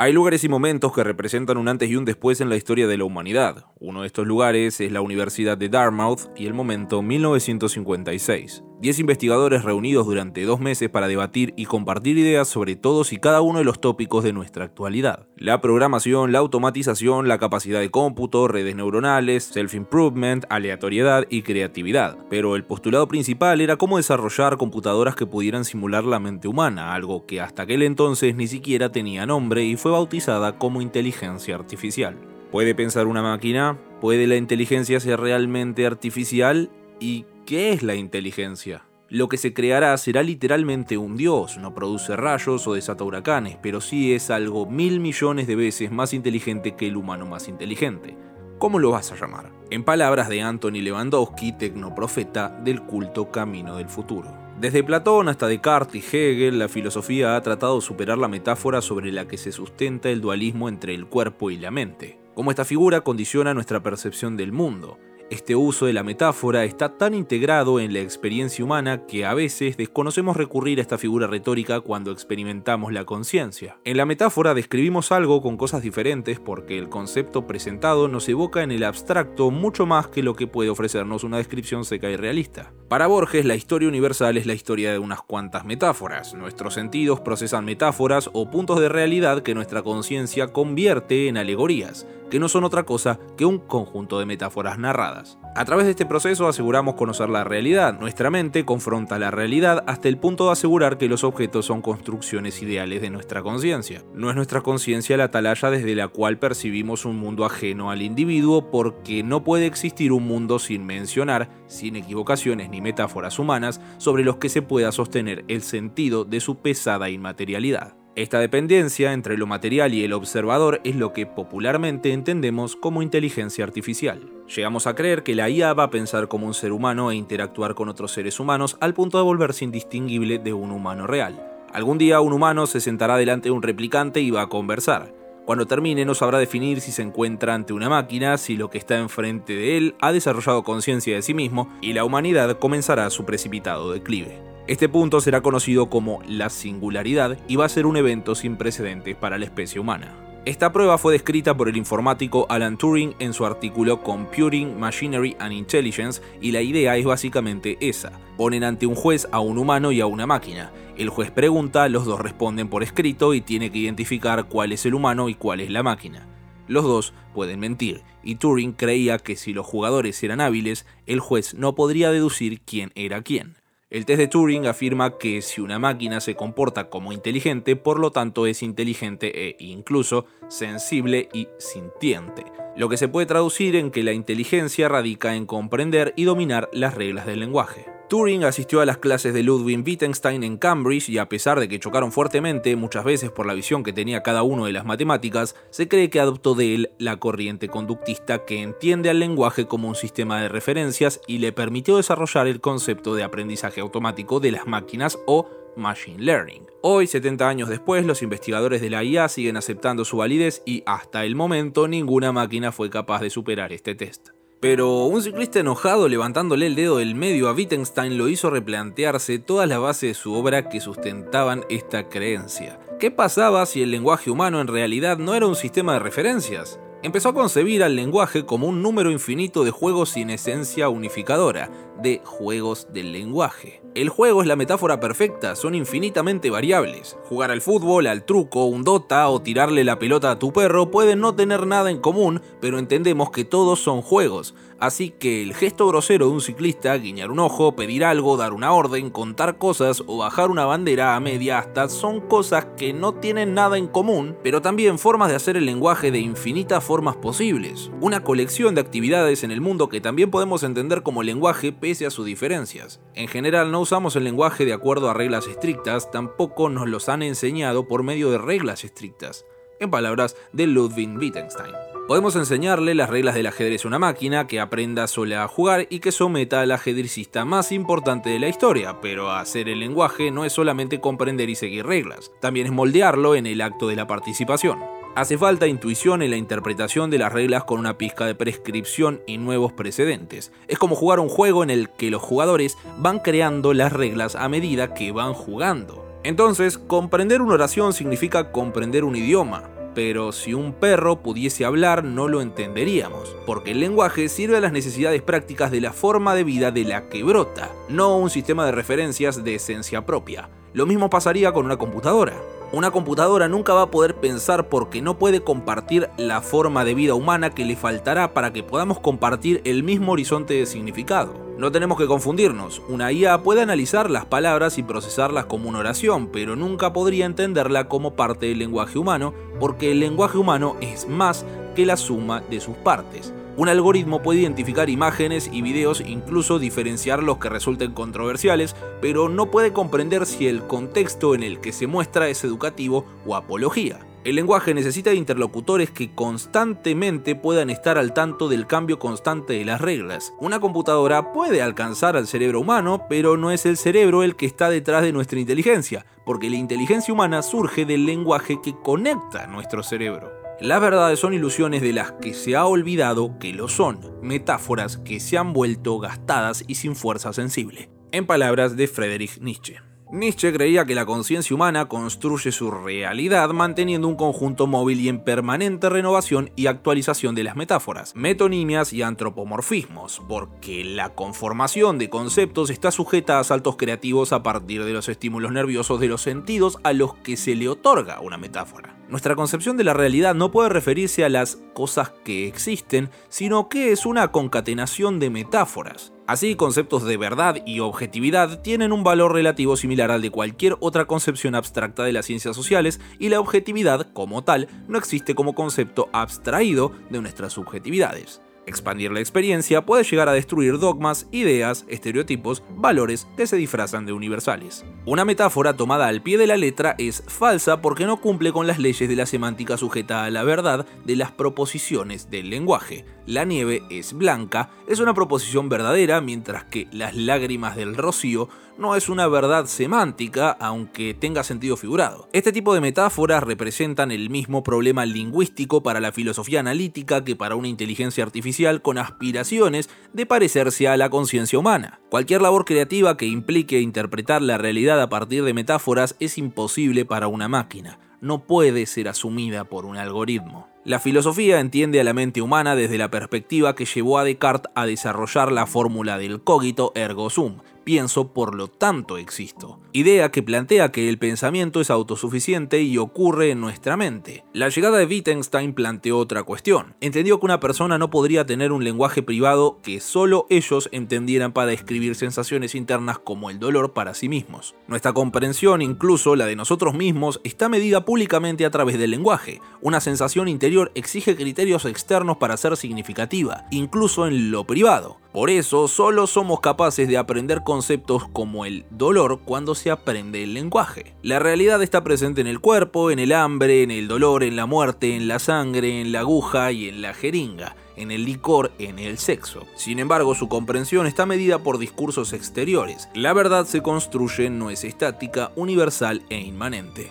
Hay lugares y momentos que representan un antes y un después en la historia de la humanidad. Uno de estos lugares es la Universidad de Dartmouth y el momento 1956. Diez investigadores reunidos durante dos meses para debatir y compartir ideas sobre todos y cada uno de los tópicos de nuestra actualidad. La programación, la automatización, la capacidad de cómputo, redes neuronales, self-improvement, aleatoriedad y creatividad. Pero el postulado principal era cómo desarrollar computadoras que pudieran simular la mente humana, algo que hasta aquel entonces ni siquiera tenía nombre y fue bautizada como inteligencia artificial. ¿Puede pensar una máquina? ¿Puede la inteligencia ser realmente artificial? ¿Y ¿Qué es la inteligencia? Lo que se creará será literalmente un dios, no produce rayos o desata huracanes, pero sí es algo mil millones de veces más inteligente que el humano más inteligente. ¿Cómo lo vas a llamar? En palabras de Anthony Lewandowski, tecnoprofeta del culto camino del futuro. Desde Platón hasta Descartes y Hegel, la filosofía ha tratado de superar la metáfora sobre la que se sustenta el dualismo entre el cuerpo y la mente. Cómo esta figura condiciona nuestra percepción del mundo, este uso de la metáfora está tan integrado en la experiencia humana que a veces desconocemos recurrir a esta figura retórica cuando experimentamos la conciencia. En la metáfora describimos algo con cosas diferentes porque el concepto presentado nos evoca en el abstracto mucho más que lo que puede ofrecernos una descripción seca y realista. Para Borges, la historia universal es la historia de unas cuantas metáforas. Nuestros sentidos procesan metáforas o puntos de realidad que nuestra conciencia convierte en alegorías que no son otra cosa que un conjunto de metáforas narradas. A través de este proceso aseguramos conocer la realidad. Nuestra mente confronta la realidad hasta el punto de asegurar que los objetos son construcciones ideales de nuestra conciencia. No es nuestra conciencia la atalaya desde la cual percibimos un mundo ajeno al individuo porque no puede existir un mundo sin mencionar, sin equivocaciones ni metáforas humanas, sobre los que se pueda sostener el sentido de su pesada inmaterialidad. Esta dependencia entre lo material y el observador es lo que popularmente entendemos como inteligencia artificial. Llegamos a creer que la IA va a pensar como un ser humano e interactuar con otros seres humanos al punto de volverse indistinguible de un humano real. Algún día un humano se sentará delante de un replicante y va a conversar. Cuando termine no sabrá definir si se encuentra ante una máquina, si lo que está enfrente de él ha desarrollado conciencia de sí mismo y la humanidad comenzará su precipitado declive. Este punto será conocido como la singularidad y va a ser un evento sin precedentes para la especie humana. Esta prueba fue descrita por el informático Alan Turing en su artículo Computing, Machinery and Intelligence y la idea es básicamente esa. Ponen ante un juez a un humano y a una máquina. El juez pregunta, los dos responden por escrito y tiene que identificar cuál es el humano y cuál es la máquina. Los dos pueden mentir, y Turing creía que si los jugadores eran hábiles, el juez no podría deducir quién era quién. El test de Turing afirma que si una máquina se comporta como inteligente, por lo tanto es inteligente e incluso sensible y sintiente, lo que se puede traducir en que la inteligencia radica en comprender y dominar las reglas del lenguaje. Turing asistió a las clases de Ludwig Wittgenstein en Cambridge y a pesar de que chocaron fuertemente muchas veces por la visión que tenía cada uno de las matemáticas, se cree que adoptó de él la corriente conductista que entiende al lenguaje como un sistema de referencias y le permitió desarrollar el concepto de aprendizaje automático de las máquinas o Machine Learning. Hoy, 70 años después, los investigadores de la IA siguen aceptando su validez y hasta el momento ninguna máquina fue capaz de superar este test. Pero un ciclista enojado levantándole el dedo del medio a Wittgenstein lo hizo replantearse todas las bases de su obra que sustentaban esta creencia. ¿Qué pasaba si el lenguaje humano en realidad no era un sistema de referencias? Empezó a concebir al lenguaje como un número infinito de juegos sin esencia unificadora, de juegos del lenguaje. El juego es la metáfora perfecta, son infinitamente variables. Jugar al fútbol, al truco, un dota o tirarle la pelota a tu perro pueden no tener nada en común, pero entendemos que todos son juegos. Así que el gesto grosero de un ciclista, guiñar un ojo, pedir algo, dar una orden, contar cosas o bajar una bandera a media asta son cosas que no tienen nada en común, pero también formas de hacer el lenguaje de infinitas formas posibles. Una colección de actividades en el mundo que también podemos entender como lenguaje pese a sus diferencias. En general no usamos el lenguaje de acuerdo a reglas estrictas, tampoco nos los han enseñado por medio de reglas estrictas. En palabras de Ludwig Wittgenstein. Podemos enseñarle las reglas del ajedrez a una máquina que aprenda sola a jugar y que someta al ajedrecista más importante de la historia, pero hacer el lenguaje no es solamente comprender y seguir reglas, también es moldearlo en el acto de la participación. Hace falta intuición en la interpretación de las reglas con una pizca de prescripción y nuevos precedentes. Es como jugar un juego en el que los jugadores van creando las reglas a medida que van jugando. Entonces, comprender una oración significa comprender un idioma, pero si un perro pudiese hablar no lo entenderíamos, porque el lenguaje sirve a las necesidades prácticas de la forma de vida de la que brota, no un sistema de referencias de esencia propia. Lo mismo pasaría con una computadora. Una computadora nunca va a poder pensar porque no puede compartir la forma de vida humana que le faltará para que podamos compartir el mismo horizonte de significado. No tenemos que confundirnos, una IA puede analizar las palabras y procesarlas como una oración, pero nunca podría entenderla como parte del lenguaje humano, porque el lenguaje humano es más que la suma de sus partes. Un algoritmo puede identificar imágenes y videos, incluso diferenciar los que resulten controversiales, pero no puede comprender si el contexto en el que se muestra es educativo o apología. El lenguaje necesita interlocutores que constantemente puedan estar al tanto del cambio constante de las reglas. Una computadora puede alcanzar al cerebro humano, pero no es el cerebro el que está detrás de nuestra inteligencia, porque la inteligencia humana surge del lenguaje que conecta nuestro cerebro. Las verdades son ilusiones de las que se ha olvidado que lo son, metáforas que se han vuelto gastadas y sin fuerza sensible. En palabras de Friedrich Nietzsche. Nietzsche creía que la conciencia humana construye su realidad manteniendo un conjunto móvil y en permanente renovación y actualización de las metáforas, metonimias y antropomorfismos, porque la conformación de conceptos está sujeta a saltos creativos a partir de los estímulos nerviosos de los sentidos a los que se le otorga una metáfora. Nuestra concepción de la realidad no puede referirse a las cosas que existen, sino que es una concatenación de metáforas. Así, conceptos de verdad y objetividad tienen un valor relativo similar al de cualquier otra concepción abstracta de las ciencias sociales y la objetividad, como tal, no existe como concepto abstraído de nuestras subjetividades. Expandir la experiencia puede llegar a destruir dogmas, ideas, estereotipos, valores que se disfrazan de universales. Una metáfora tomada al pie de la letra es falsa porque no cumple con las leyes de la semántica sujeta a la verdad de las proposiciones del lenguaje. La nieve es blanca es una proposición verdadera, mientras que las lágrimas del rocío no es una verdad semántica, aunque tenga sentido figurado. Este tipo de metáforas representan el mismo problema lingüístico para la filosofía analítica que para una inteligencia artificial con aspiraciones de parecerse a la conciencia humana. Cualquier labor creativa que implique interpretar la realidad a partir de metáforas es imposible para una máquina, no puede ser asumida por un algoritmo. La filosofía entiende a la mente humana desde la perspectiva que llevó a Descartes a desarrollar la fórmula del cogito ergo sum, pienso, por lo tanto existo. Idea que plantea que el pensamiento es autosuficiente y ocurre en nuestra mente. La llegada de Wittgenstein planteó otra cuestión. Entendió que una persona no podría tener un lenguaje privado que solo ellos entendieran para describir sensaciones internas como el dolor para sí mismos. Nuestra comprensión, incluso la de nosotros mismos, está medida públicamente a través del lenguaje. Una sensación interior exige criterios externos para ser significativa, incluso en lo privado. Por eso, solo somos capaces de aprender conceptos como el dolor cuando aprende el lenguaje. La realidad está presente en el cuerpo, en el hambre, en el dolor, en la muerte, en la sangre, en la aguja y en la jeringa en el licor, en el sexo. Sin embargo, su comprensión está medida por discursos exteriores. La verdad se construye, no es estática, universal e inmanente.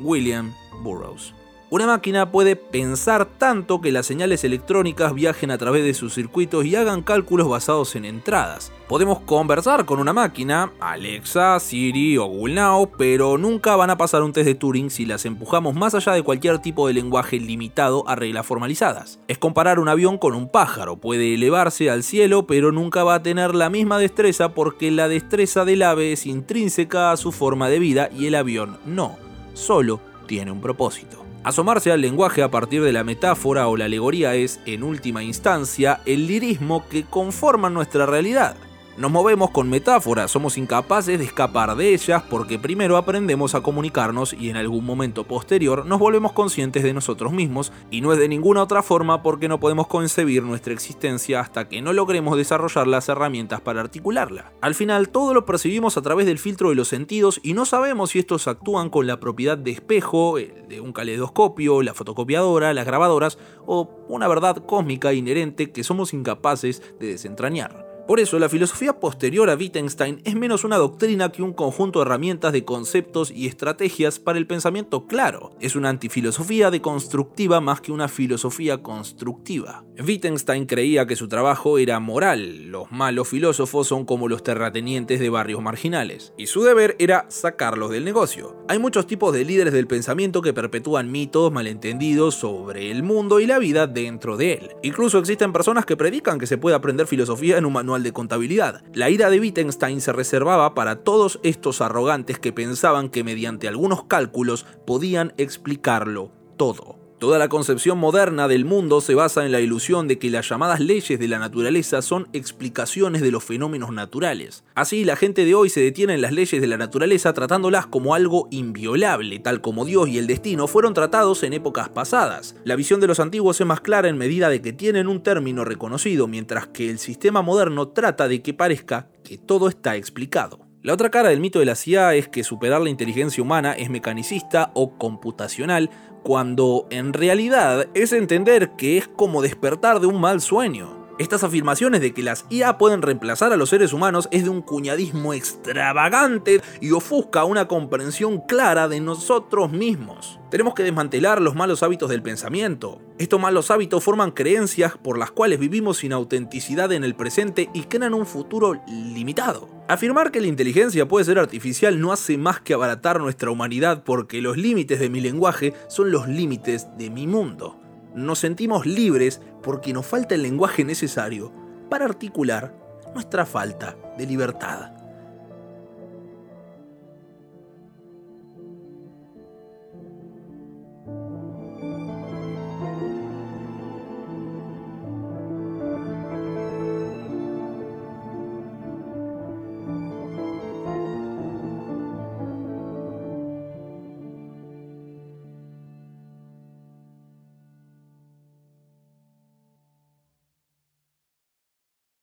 William Burroughs una máquina puede pensar tanto que las señales electrónicas viajen a través de sus circuitos y hagan cálculos basados en entradas. Podemos conversar con una máquina, Alexa, Siri o Google Now, pero nunca van a pasar un test de Turing si las empujamos más allá de cualquier tipo de lenguaje limitado a reglas formalizadas. Es comparar un avión con un pájaro, puede elevarse al cielo, pero nunca va a tener la misma destreza porque la destreza del ave es intrínseca a su forma de vida y el avión no, solo tiene un propósito. Asomarse al lenguaje a partir de la metáfora o la alegoría es, en última instancia, el lirismo que conforma nuestra realidad. Nos movemos con metáforas, somos incapaces de escapar de ellas porque primero aprendemos a comunicarnos y en algún momento posterior nos volvemos conscientes de nosotros mismos y no es de ninguna otra forma porque no podemos concebir nuestra existencia hasta que no logremos desarrollar las herramientas para articularla. Al final todo lo percibimos a través del filtro de los sentidos y no sabemos si estos actúan con la propiedad de espejo, de un caleidoscopio, la fotocopiadora, las grabadoras o una verdad cósmica inherente que somos incapaces de desentrañar. Por eso, la filosofía posterior a Wittgenstein es menos una doctrina que un conjunto de herramientas de conceptos y estrategias para el pensamiento claro. Es una antifilosofía deconstructiva más que una filosofía constructiva. Wittgenstein creía que su trabajo era moral, los malos filósofos son como los terratenientes de barrios marginales, y su deber era sacarlos del negocio. Hay muchos tipos de líderes del pensamiento que perpetúan mitos malentendidos sobre el mundo y la vida dentro de él. Incluso existen personas que predican que se puede aprender filosofía en un manual de contabilidad. La ira de Wittgenstein se reservaba para todos estos arrogantes que pensaban que mediante algunos cálculos podían explicarlo todo. Toda la concepción moderna del mundo se basa en la ilusión de que las llamadas leyes de la naturaleza son explicaciones de los fenómenos naturales. Así, la gente de hoy se detiene en las leyes de la naturaleza tratándolas como algo inviolable, tal como Dios y el destino fueron tratados en épocas pasadas. La visión de los antiguos es más clara en medida de que tienen un término reconocido, mientras que el sistema moderno trata de que parezca que todo está explicado. La otra cara del mito de la CIA es que superar la inteligencia humana es mecanicista o computacional, cuando en realidad es entender que es como despertar de un mal sueño. Estas afirmaciones de que las IA pueden reemplazar a los seres humanos es de un cuñadismo extravagante y ofusca una comprensión clara de nosotros mismos. Tenemos que desmantelar los malos hábitos del pensamiento. Estos malos hábitos forman creencias por las cuales vivimos sin autenticidad en el presente y crean un futuro limitado. Afirmar que la inteligencia puede ser artificial no hace más que abaratar nuestra humanidad porque los límites de mi lenguaje son los límites de mi mundo nos sentimos libres porque nos falta el lenguaje necesario para articular nuestra falta de libertad.